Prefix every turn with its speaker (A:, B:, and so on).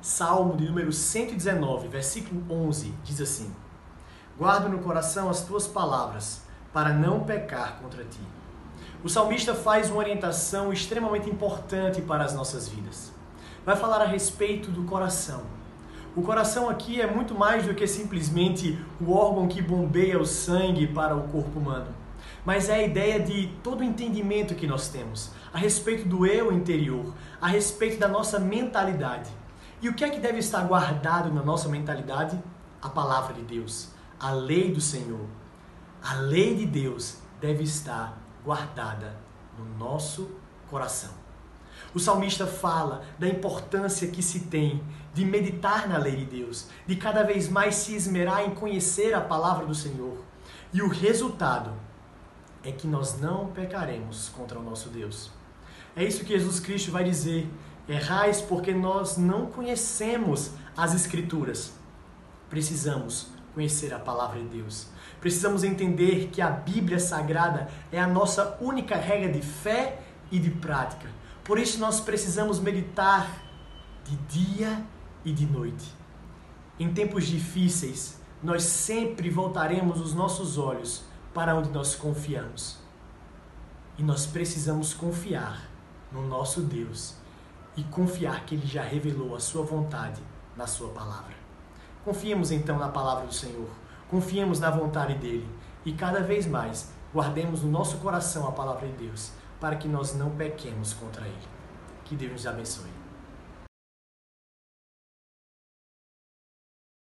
A: Salmo de número 119, versículo 11, diz assim: Guardo no coração as tuas palavras, para não pecar contra ti. O salmista faz uma orientação extremamente importante para as nossas vidas. Vai falar a respeito do coração. O coração aqui é muito mais do que simplesmente o órgão que bombeia o sangue para o corpo humano, mas é a ideia de todo o entendimento que nós temos a respeito do eu interior, a respeito da nossa mentalidade. E o que é que deve estar guardado na nossa mentalidade? A palavra de Deus, a lei do Senhor. A lei de Deus deve estar guardada no nosso coração. O salmista fala da importância que se tem de meditar na lei de Deus, de cada vez mais se esmerar em conhecer a palavra do Senhor. E o resultado é que nós não pecaremos contra o nosso Deus. É isso que Jesus Cristo vai dizer Errais porque nós não conhecemos as Escrituras. Precisamos conhecer a palavra de Deus. Precisamos entender que a Bíblia Sagrada é a nossa única regra de fé e de prática. Por isso nós precisamos meditar de dia e de noite. Em tempos difíceis, nós sempre voltaremos os nossos olhos para onde nós confiamos. E nós precisamos confiar no nosso Deus e confiar que Ele já revelou a Sua vontade na Sua palavra. Confiemos então na palavra do Senhor, confiemos na vontade dEle e cada vez mais guardemos no nosso coração a palavra de Deus para que nós não pequemos contra Ele. Que Deus nos abençoe.